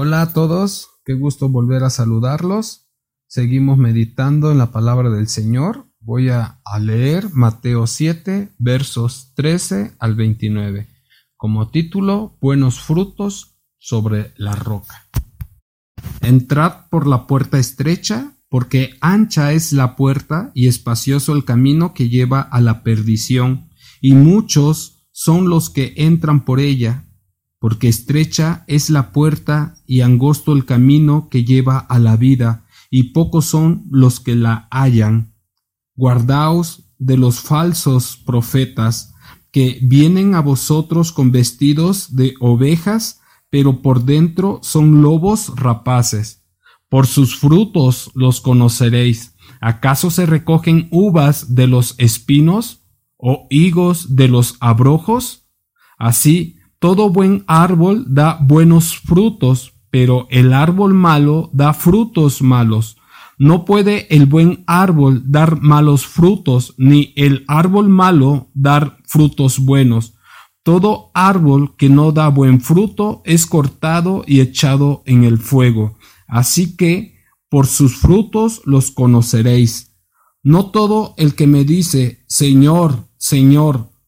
Hola a todos, qué gusto volver a saludarlos. Seguimos meditando en la palabra del Señor. Voy a, leer Mateo 7, versos 13 al 29, como título Buenos frutos sobre la roca. Entrad por la puerta estrecha, porque ancha es la puerta y espacioso el camino que lleva a la perdición, y muchos son los que entran por ella, porque estrecha es la puerta y angosto el camino que lleva a la vida, y pocos son los que la hallan. Guardaos de los falsos profetas, que vienen a vosotros con vestidos de ovejas, pero por dentro son lobos rapaces. Por sus frutos los conoceréis. ¿Acaso se recogen uvas de los espinos o higos de los abrojos? Así, todo buen árbol da buenos frutos, pero el árbol malo da frutos malos. No puede el buen árbol dar malos frutos, ni el árbol malo dar frutos buenos. Todo árbol que no da buen fruto es cortado y echado en el fuego. Así que por sus frutos los conoceréis. No todo el que me dice, Señor, Señor,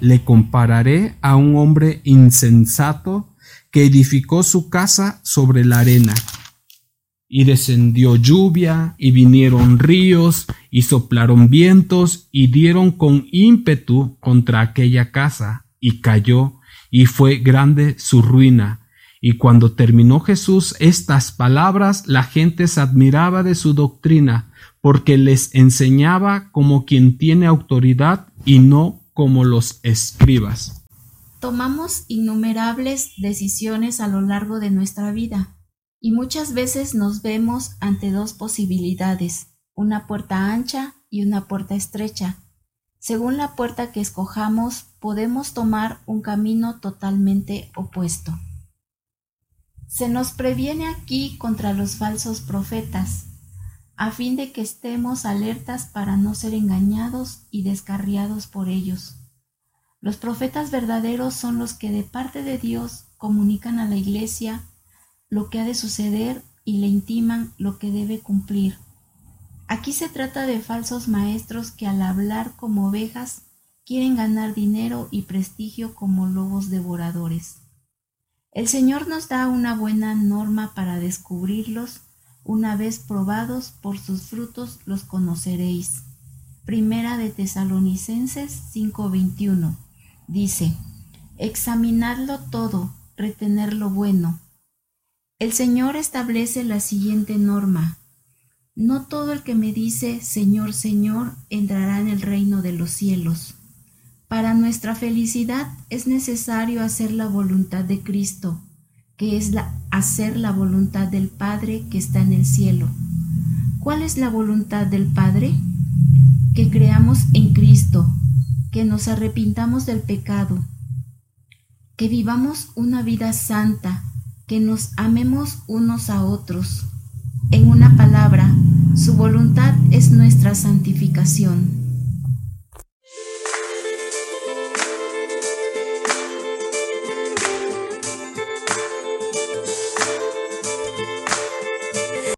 le compararé a un hombre insensato que edificó su casa sobre la arena y descendió lluvia, y vinieron ríos, y soplaron vientos, y dieron con ímpetu contra aquella casa, y cayó, y fue grande su ruina. Y cuando terminó Jesús estas palabras, la gente se admiraba de su doctrina, porque les enseñaba como quien tiene autoridad y no como los escribas. Tomamos innumerables decisiones a lo largo de nuestra vida y muchas veces nos vemos ante dos posibilidades, una puerta ancha y una puerta estrecha. Según la puerta que escojamos, podemos tomar un camino totalmente opuesto. Se nos previene aquí contra los falsos profetas, a fin de que estemos alertas para no ser engañados y descarriados por ellos. Los profetas verdaderos son los que de parte de Dios comunican a la Iglesia lo que ha de suceder y le intiman lo que debe cumplir. Aquí se trata de falsos maestros que al hablar como ovejas quieren ganar dinero y prestigio como lobos devoradores. El Señor nos da una buena norma para descubrirlos. Una vez probados por sus frutos los conoceréis. Primera de Tesalonicenses 5:21 dice, examinadlo todo, retener lo bueno, el Señor establece la siguiente norma. No todo el que me dice Señor, Señor entrará en el reino de los cielos. Para nuestra felicidad es necesario hacer la voluntad de Cristo, que es hacer la voluntad del Padre que está en el cielo. ¿Cuál es la voluntad del Padre? Que creamos en Cristo, que nos arrepintamos del pecado, que vivamos una vida santa, que nos amemos unos a otros. En una palabra, su voluntad es nuestra santificación.